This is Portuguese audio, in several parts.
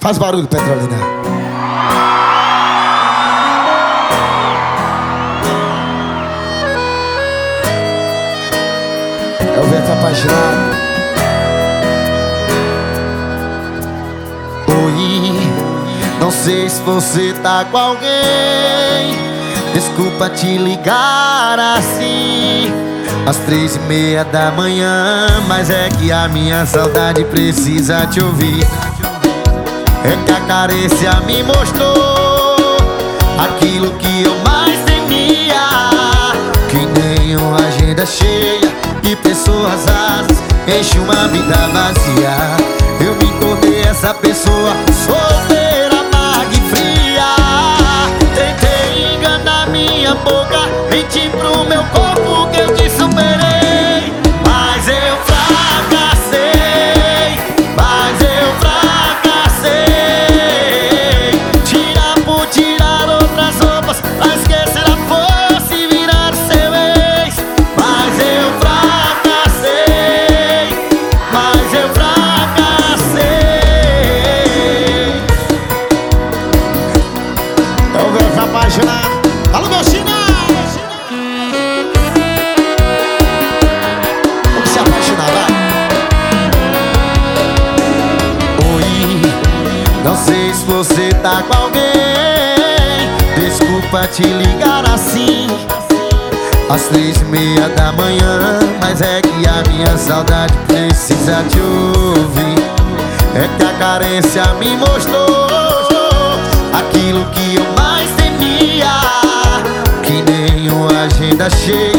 Faz barulho, Petrolina. É o vento apaixonado. Oi, não sei se você tá com alguém. Desculpa te ligar assim. Às três e meia da manhã, mas é que a minha saudade precisa te ouvir. É que a carência me mostrou aquilo que eu mais temia. Que nem uma agenda cheia de pessoas asas enche uma vida vazia. Eu me tornei essa pessoa solteira, boca, mentir pro meu corpo que eu te superei. Tá com alguém. Desculpa te ligar assim. Às três e meia da manhã, mas é que a minha saudade precisa te ouvir. É que a carência me mostrou aquilo que eu mais temia. Que nem uma agenda cheia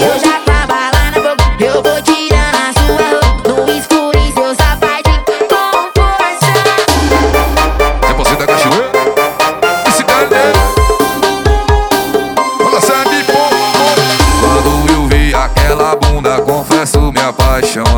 eu já com a bala na boca, eu vou tirando a sua roupa. No escuro em seu sapatinho com força. Depois da cachoeira Esse Dani Olha sangue, pô, pô. Quando eu vi aquela bunda, confesso, me apaixonei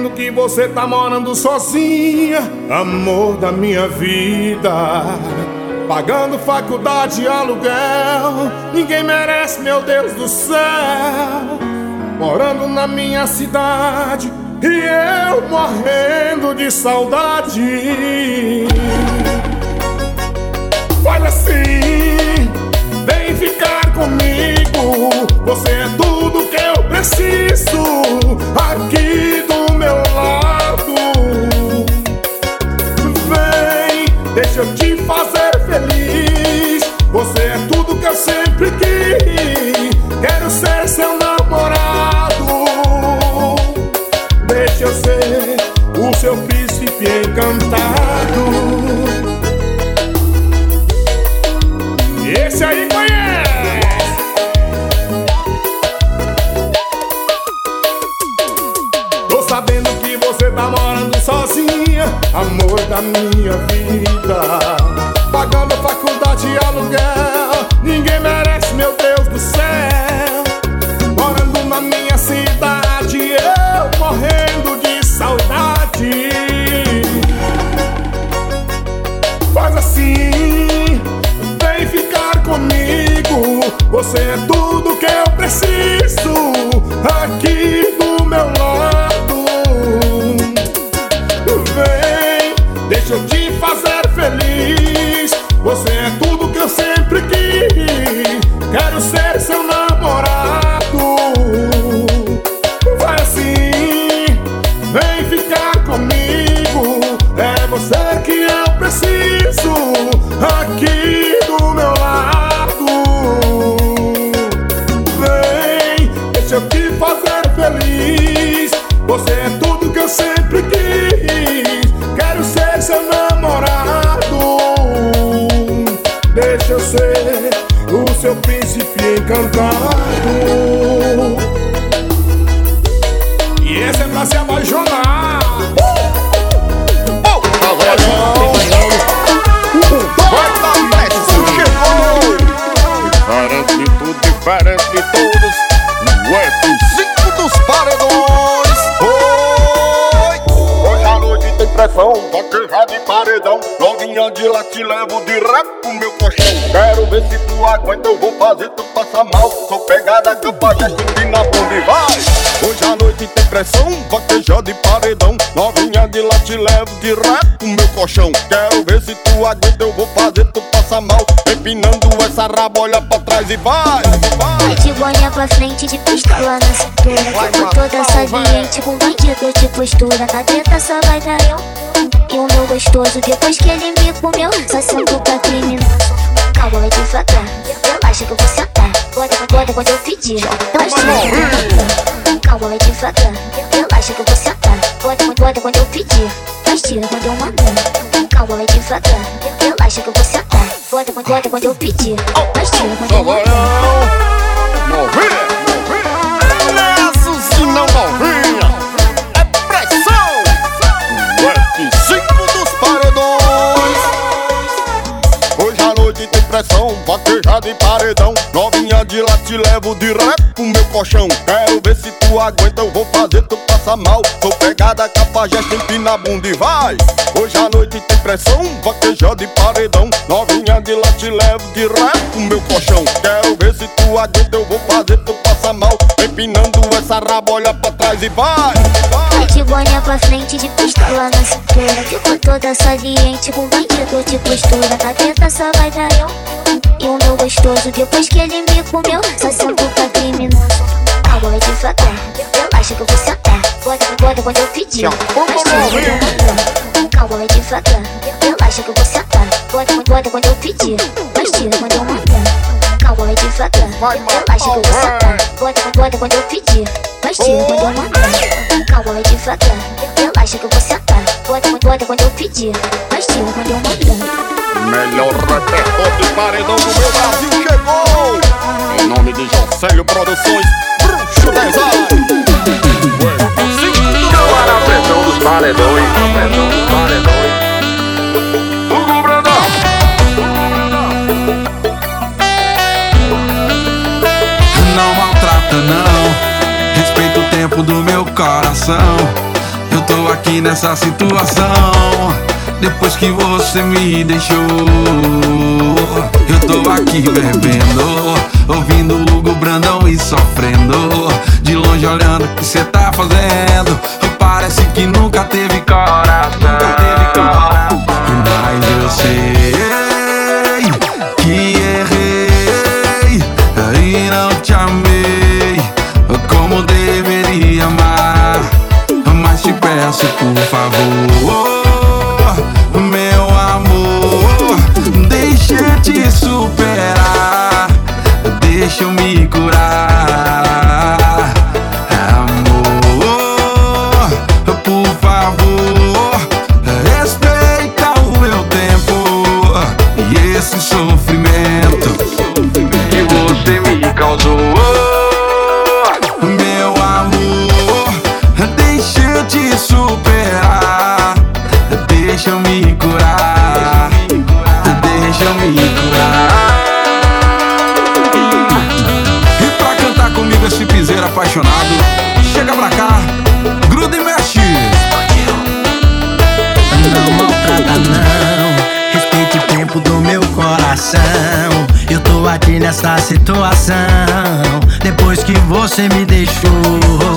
fingindo que você tá morando sozinha, amor da minha vida. Pagando faculdade e aluguel, ninguém merece, meu Deus do céu. Morando na minha cidade e eu morrendo de saudade. Faz assim, vem ficar comigo. Você é tudo que eu preciso aqui. deixa eu te fazer feliz. Você é tudo que eu sempre quis. Quero ser seu namorado. Deixa eu ser o seu príncipe encantado. amor da minha vida, pagando faculdade e aluguel. Olha pra trás e vai. Vai de boinha pra frente, de pistola na cintura. Fico toda saliente, com bandido de postura Na treta só vai dar eu e o meu gostoso. Depois que ele me comeu, só sinto pra criminoso Calma, vai devagar, relaxa que eu vou sentar. Bota, bota quando eu pedir, nós tira Calma, vai devagar, relaxa que eu vou sentar. Bota, bota quando eu pedir, nós tira quando eu mandar Calma, vai devagar, relaxa que eu vou sentar Bota, bota quando eu pedir, nós tira quando eu mandar Novinha, Nessos e não novinha pressão Vaquejada em paredão. Novinha de lá te levo direto pro meu colchão. Quero ver se tu aguenta Eu vou fazer tu passar mal. Sou pegada, capa, gesto, empina a bunda e vai. Hoje à noite tem pressão Vaquejada em paredão. Novinha de lá te levo direto pro meu colchão. Quero ver se tu aguenta Eu vou fazer tu passar mal. Empinando essa raba, olha pra trás e vai, vai. De boinha pra frente, de pistola na cintura. Fico toda saliente, com bandido de postura Na treta só vai dar eu e o meu gostoso. Depois que ele me comeu, só sinto pra criminoso. Calma, devagar, relaxa que eu vou sentar. Bota, bota quando eu pedir, mas tira quando eu mandar Calma, devagar, relaxa que eu vou sentar. Bota, bota quando eu pedir, mas tira quando eu mandar Calma, vai devagar, relaxa que eu vou sentar Bota, bota quando eu pedir, mas tira quando eu mandar. Calma, devagar, relaxa que eu vou sentar. Bota, bota quando eu pedir, mas tira quando eu mandar. Melhor repertório de paredão do meu Brasil chegou! Em nome de Jocélio Produções, Bruxo Design! Pressão dos paredões. Coração. Eu tô aqui nessa situação. Depois que você me deixou Eu tô aqui bebendo Ouvindo Hugo Brandão e sofrendo. De longe olhando o que cê tá fazendo. Parece que nunca teve coração. Nunca teve coração. Mas eu sei Por favor, meu amor, deixa eu te superar, deixa eu me curar. Nessa situação. Depois que você me deixou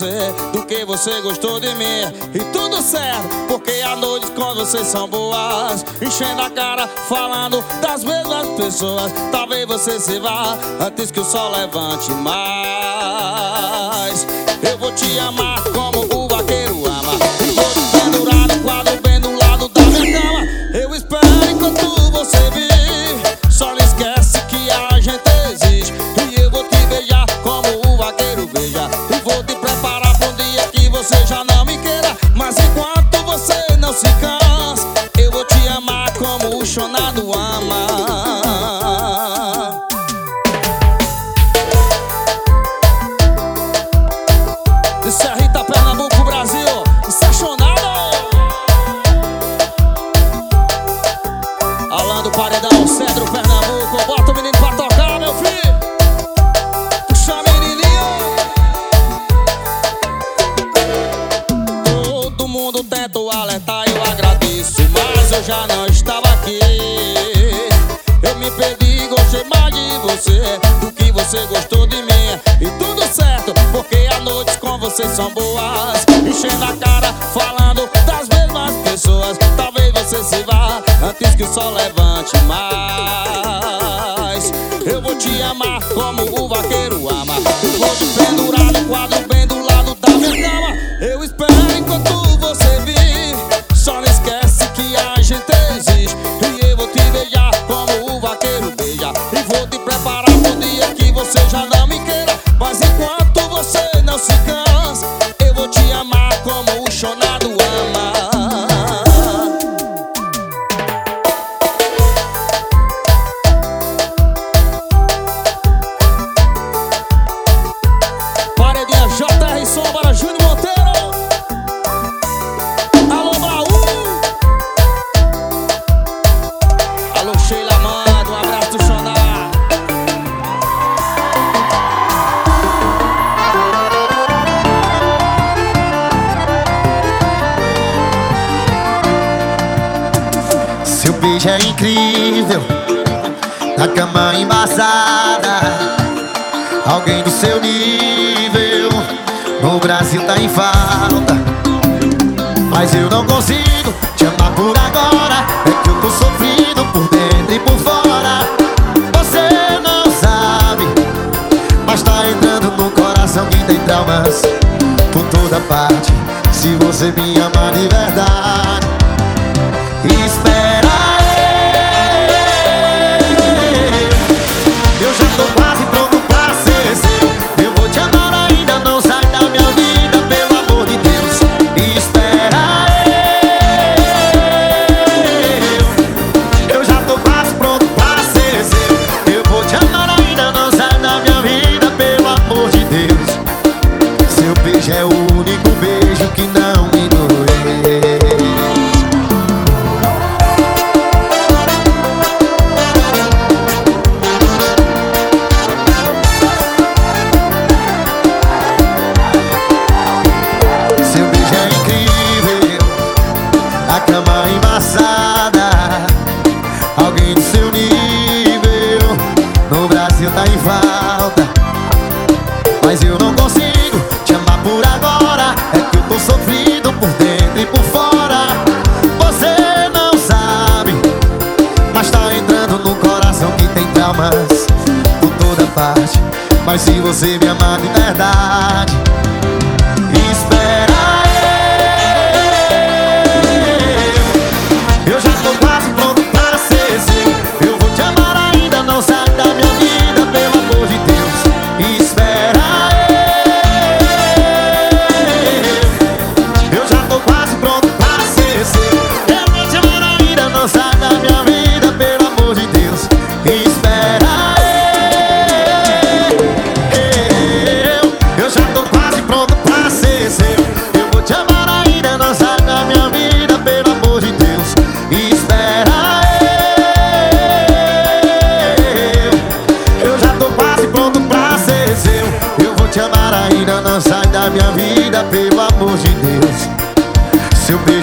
você do que você gostou de mim. E tudo certo, porque as noites com vocês são boas. Enchendo a cara, falando das mesmas pessoas. Talvez você se vá antes que o sol levante mais. Eu vou te amar como é incrível. Na cama embaçada. Alguém do seu nível. No Brasil tá em falta. Mas eu não consigo te amar por agora. É que eu tô sofrido por dentro e por fora. Você não sabe Mas tá entrando no coração que tem traumas. Por toda parte Se você me ama de verdade. parte Mas se você me amar de verdade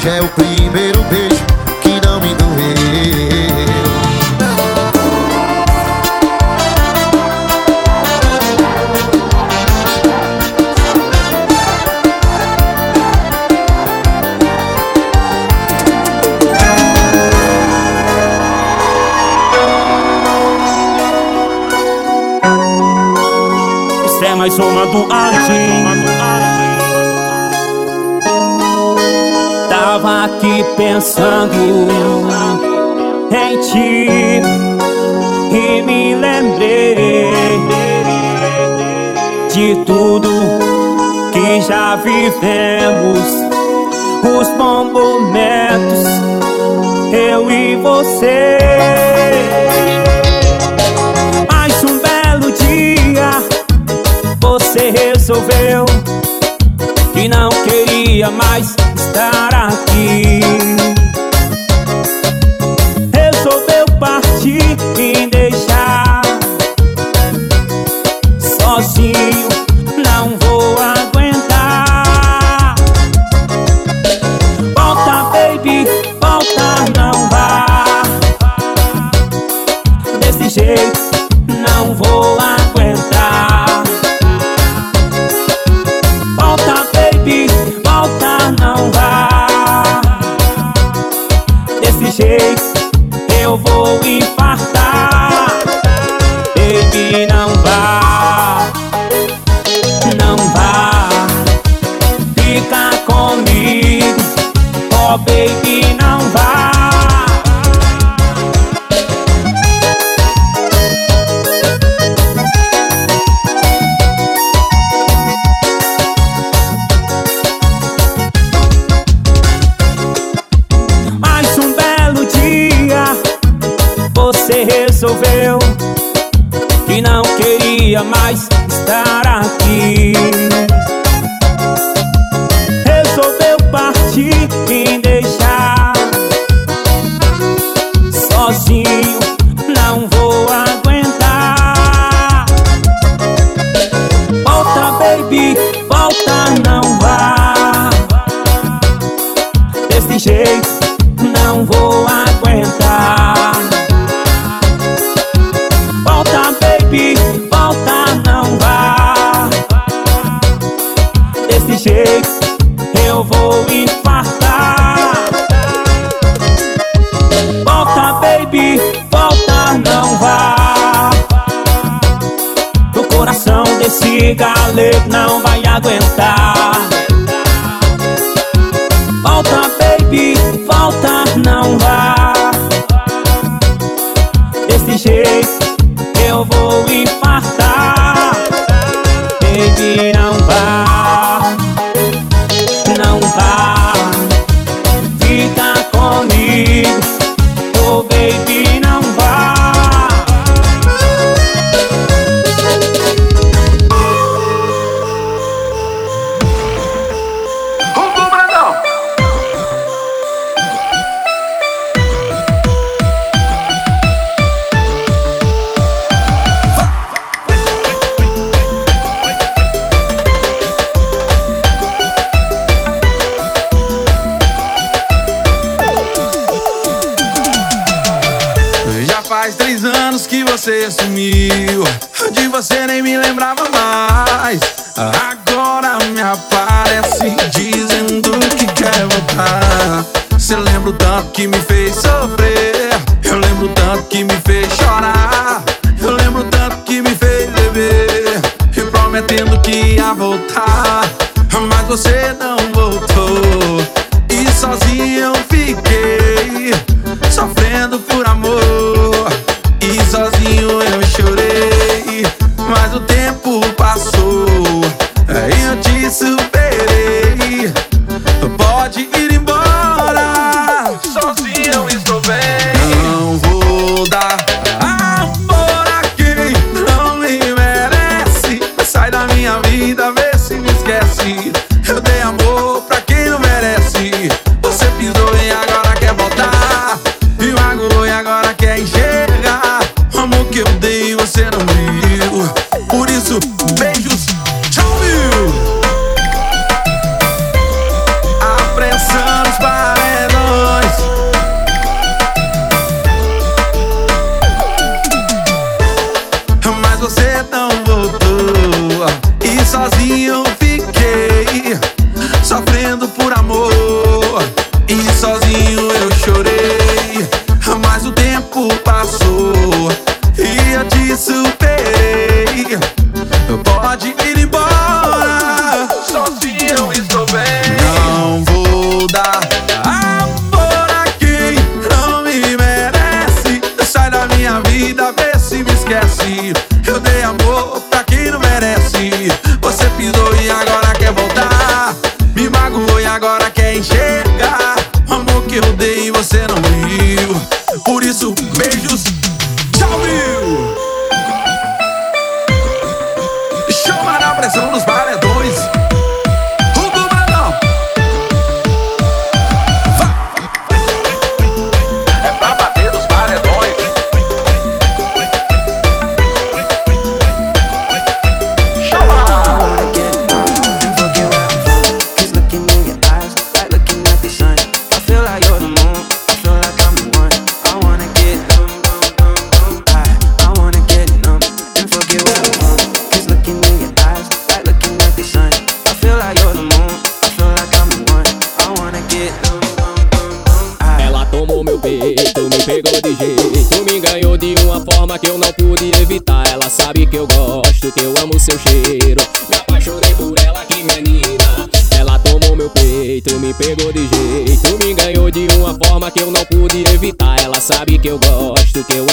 Hoje é o primeiro beijo que não me doeu. É mais uma do Argentina. aqui pensando em ti. E me lembrei de tudo que já vivemos, os bons momentos, eu e você. Mas um belo dia você resolveu. Que não queria mais estar aqui.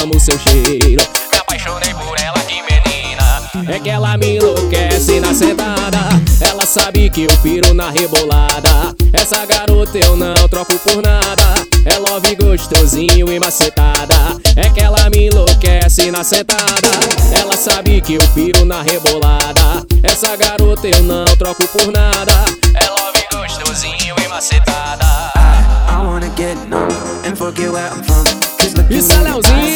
amo seu cheiro. Me apaixonei por ela, de menina. É que ela me enlouquece na sentada. Ela sabe que eu piro na rebolada. Essa garota eu não troco por nada. É love gostosinho e macetada. É que ela me enlouquece na sentada. Ela sabe que eu piro na rebolada. Essa garota eu não troco por nada. É love gostosinho e macetada. I, I wanna get numb and forget where I'm from. Isso é Leozinho.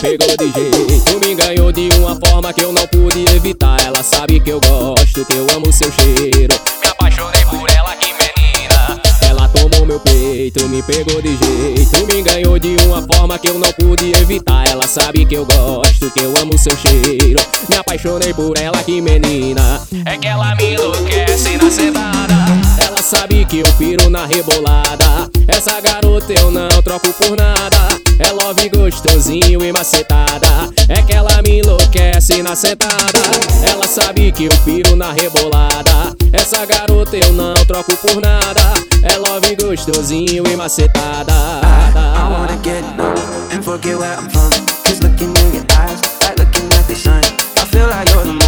pegou de jeito. Me ganhou de uma forma que eu não pude evitar. Ela sabe que eu gosto, que eu amo seu cheiro. Me apaixonei por ela, que menina. Ela tomou meu peito, me pegou de jeito. Me ganhou de uma forma que eu não pude evitar. Ela sabe que eu gosto, que eu amo seu cheiro. Me apaixonei por ela, que menina. É que ela me enlouquece na semana ela sabe que eu piro na rebolada. Essa garota eu não troco por nada. É love gostosinho e macetada. É que ela me enlouquece na sentada. Ela sabe que eu piro na rebolada. Essa garota eu não troco por nada. É love gostosinho e macetada. I, I wanna get low and forget where I'm from. Cause looking in your eyes, like looking at the sun. I feel like you're the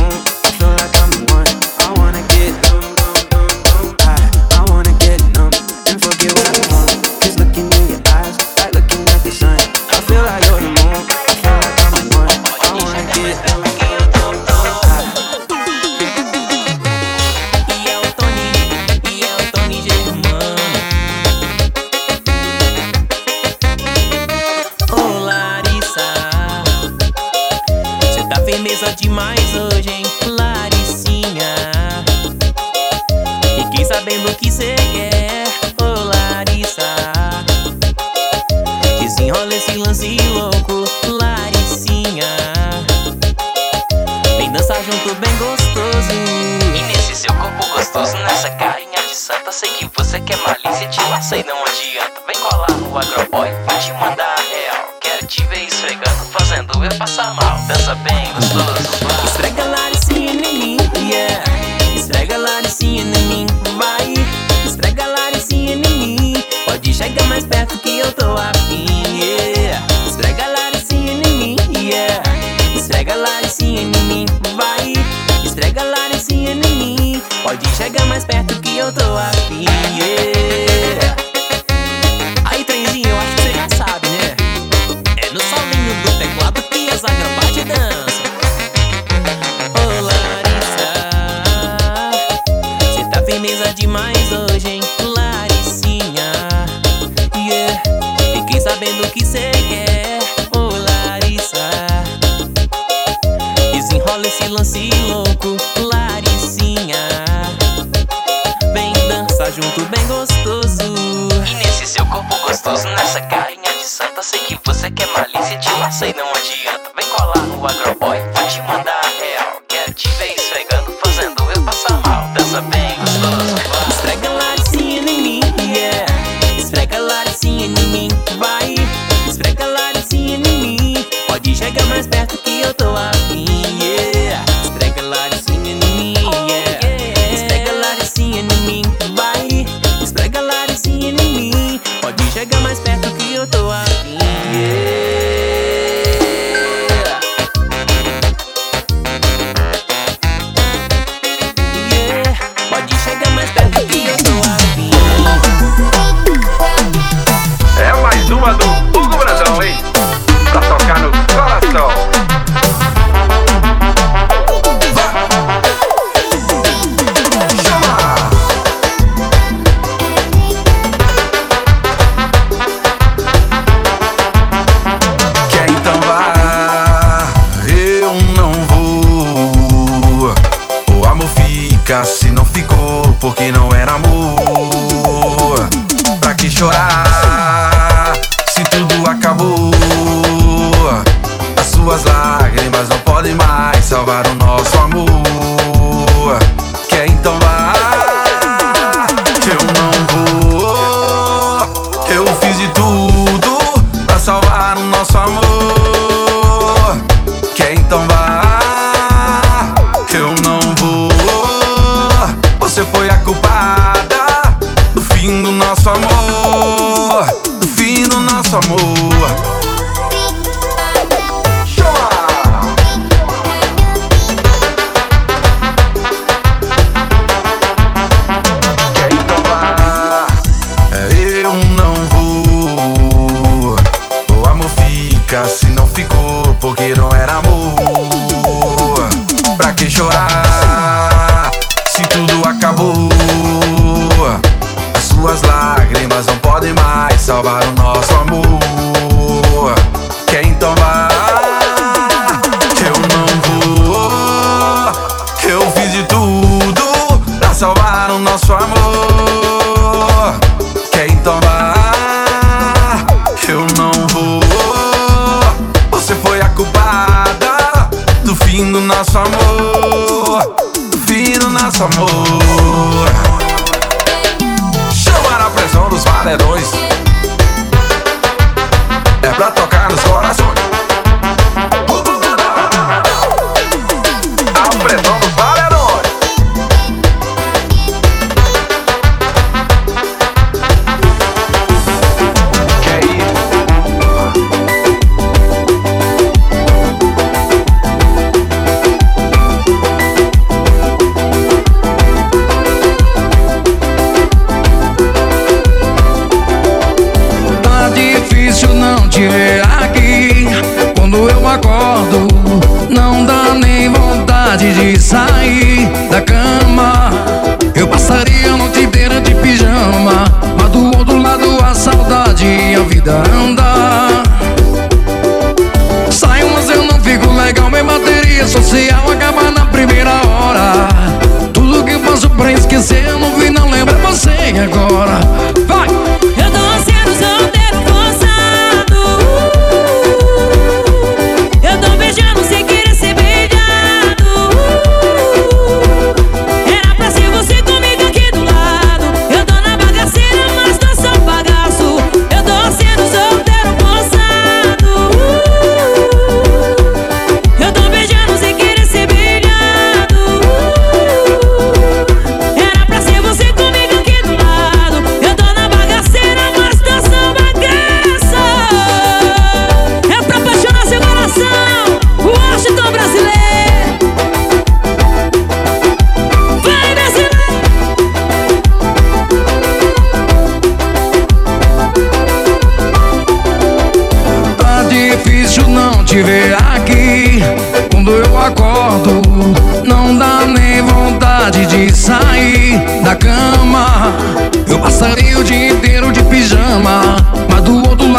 Pode chegar mais perto É era amor. Pra que chorar se tudo acabou? As suas lágrimas não podem mais salvar o nosso.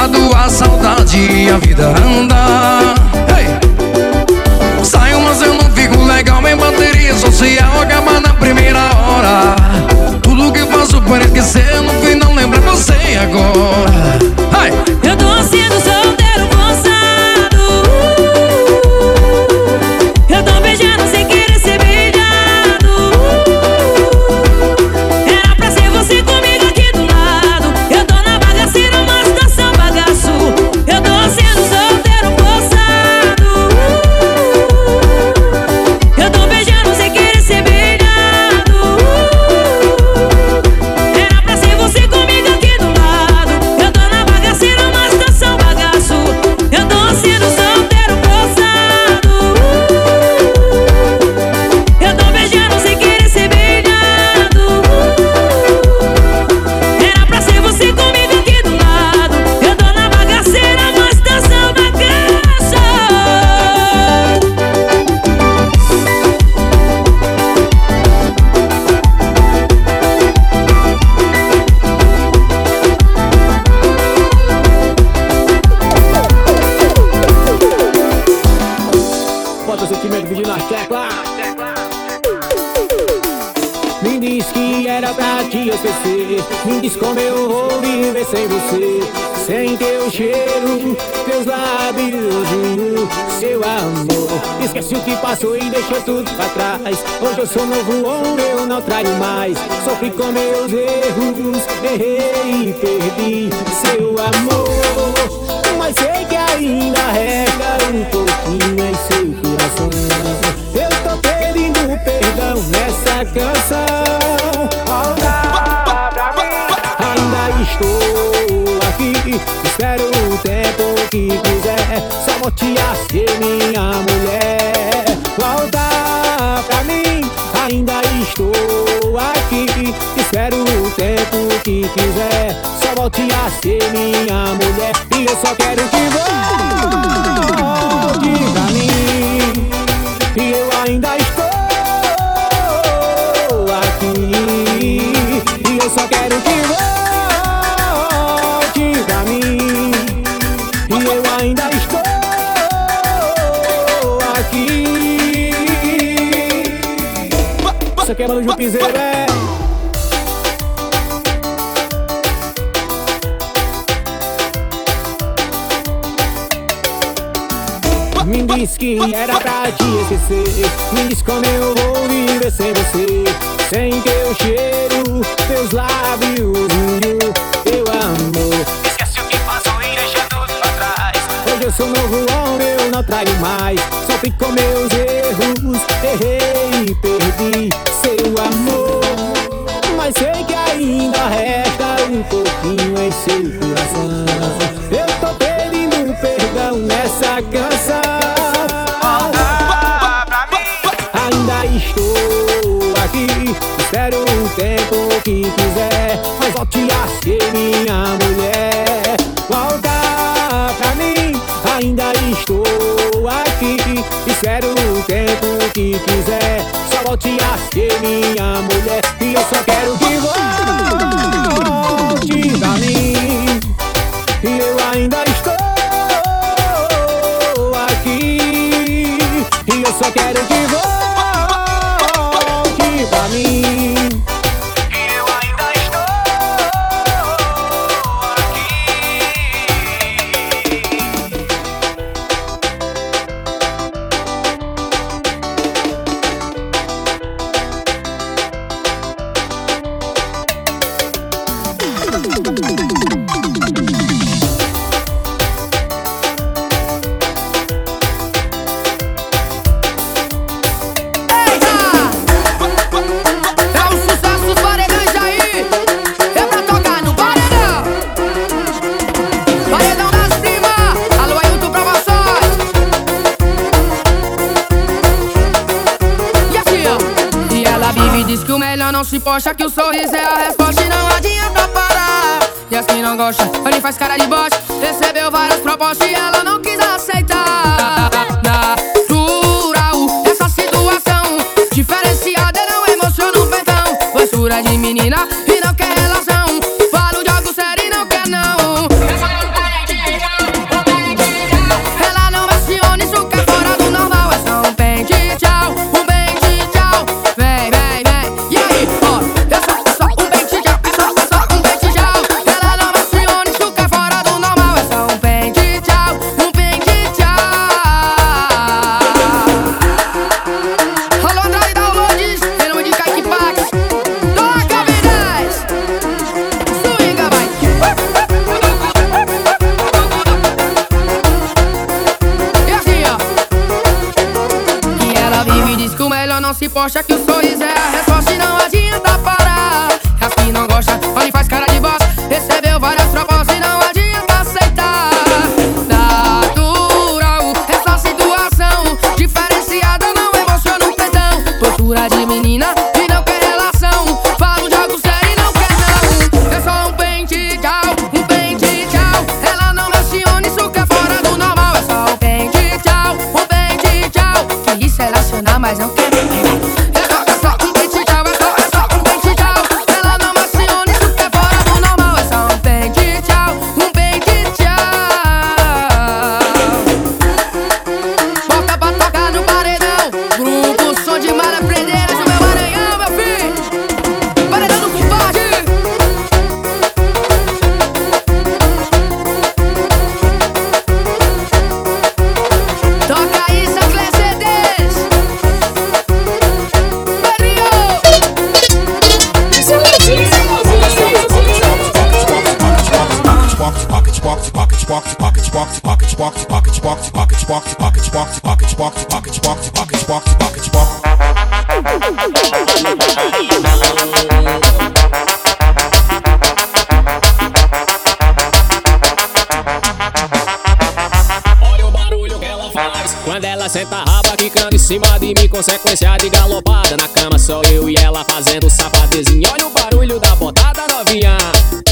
lado a saudade e a vida anda hey! Saio mas eu não fico legal me bateria é social acaba na primeira hora Tudo que eu faço para esquecer No fim não lembra você agora hey! Que passou e deixou tudo pra trás. Hoje eu sou novo homem, eu não traio mais. Sofri com meus erros, errei e perdi seu amor. Mas sei que ainda resta um pouquinho em seu coração. Eu tô pedindo perdão nessa canção. Olha pra mim. Ainda estou aqui. Espero o tempo que quiser. Só vou te que quiser. Só volte a ser minha mulher. E eu só quero que Me diz como eu vou viver sem você. Sem teu cheiro, teus lábios e o teu amor. Esquece o que passou e deixa tudo pra trás. Hoje eu sou novo homem, eu não traio mais. Sofri com meus erros, errei e perdi seu amor. Mas sei que ainda resta um pouquinho em seu coração. Eu tô pedindo perdão nessa canção minha mulher. Volta pra mim Ainda estou aqui. Espero o tempo que quiser. Só volte a ser minha mulher. E eu só quero que volte pra mim só eu e ela fazendo safadezinho Olha o barulho da botada novinha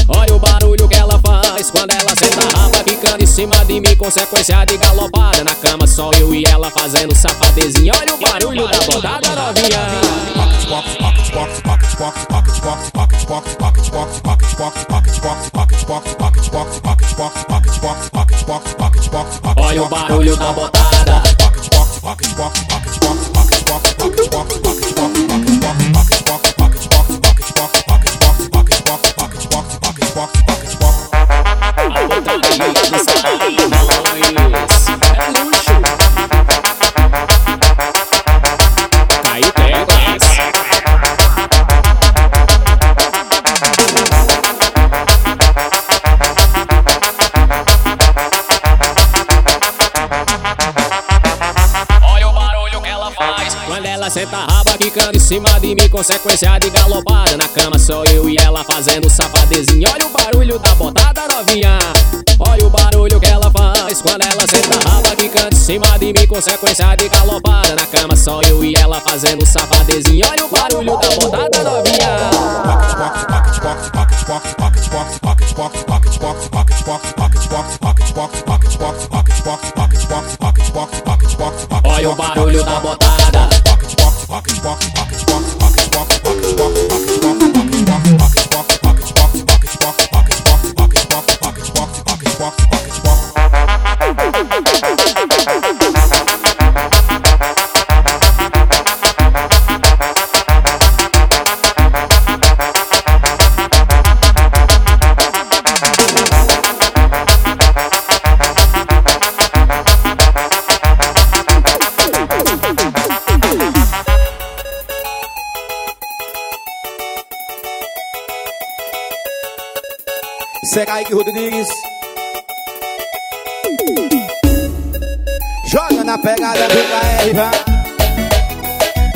Olha o barulho que ela faz Quando ela senta a raba quicando em cima de mim Consequência de galopada Na cama só eu e ela fazendo safadezinho Olha o barulho da botada novinha Olha o barulho da botada Aí senta a raba quicando em cima de mim Consequência de galopada. Na cama só eu e ela fazendo safadezinho. Olha o barulho da botada novinha. Olha o barulho que ela faz Quando ela senta a raba quicando em cima de mim Consequência de galopada. Na cama só eu e ela fazendo safadezinho. Olha o barulho da botada novinha. Olha o barulho da botada Segue aí que Rodrigues. Joga na pegada do KR, vai.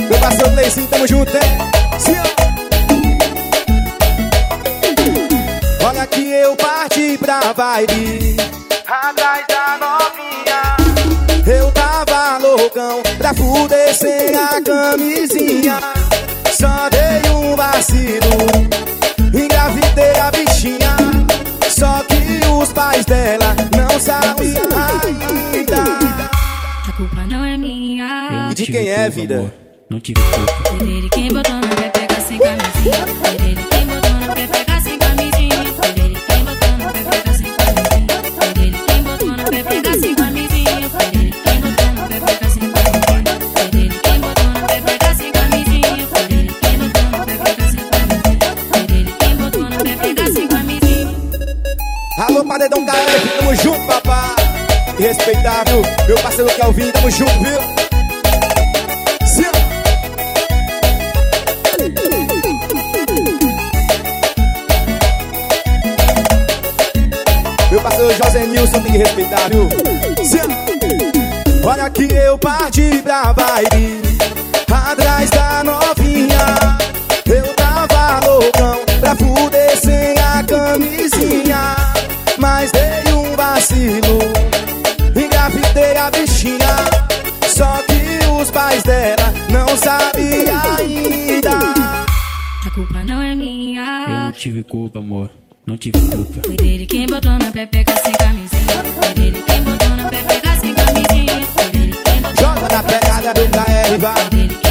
Meu parceiro Leicinho, tamo junto, hein? Sim, ó. Olha que eu parti pra vibe Atrás da novinha Eu tava loucão pra fuder sem a camisinha Só dei um vacilo Engravidei a pais dela não sabiam ainda A culpa não é minha. De quem é, vida? Não tive culpa Foi dele quem botou na pepeca sem camisinha. Foi dele Meu parceiro Kelvin, tamo junto, viu? Sim. Meu parceiro José Nilson tem que respeitar, viu? Sim. Olha que eu parti pra Bahia Atrás da novinha tive culpa, amor. Não tive culpa. Foi dele quem botou na pepeca sem camisinha. Foi dele quem botou na pepeca sem camisinha. Joga na pegada do KR, vai.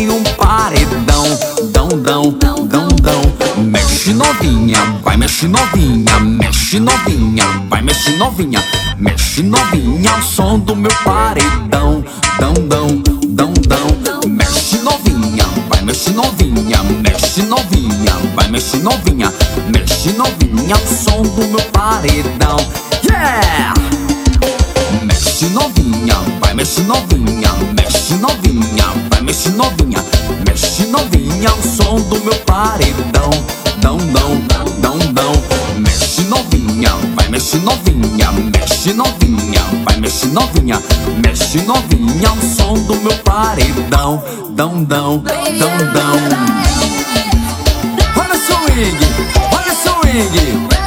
em um paredão. Dão, dão, dão, dão. Mexe novinha, vai mexe novinha, mexe novinha, vai mexe novinha, mexe novinha, o som do meu paredão. Dão, dão, dão, dão. Mexe novinha, vai mexe novinha, mexe novinha, vai mexe novinha, mexe novinha, o som do meu paredão. Yeah! Mexe novinha, vai mexe novinha, mexe novinha. Mexe novinha, mexe novinha ao som do meu paredão. Dão, dão, dão, dão. Mexe novinha, vai mexe novinha, mexe novinha, vai mexe novinha, mexe novinha ao som do meu paredão. Dão, dão, dão, dão. Olha o swing, olha o swing.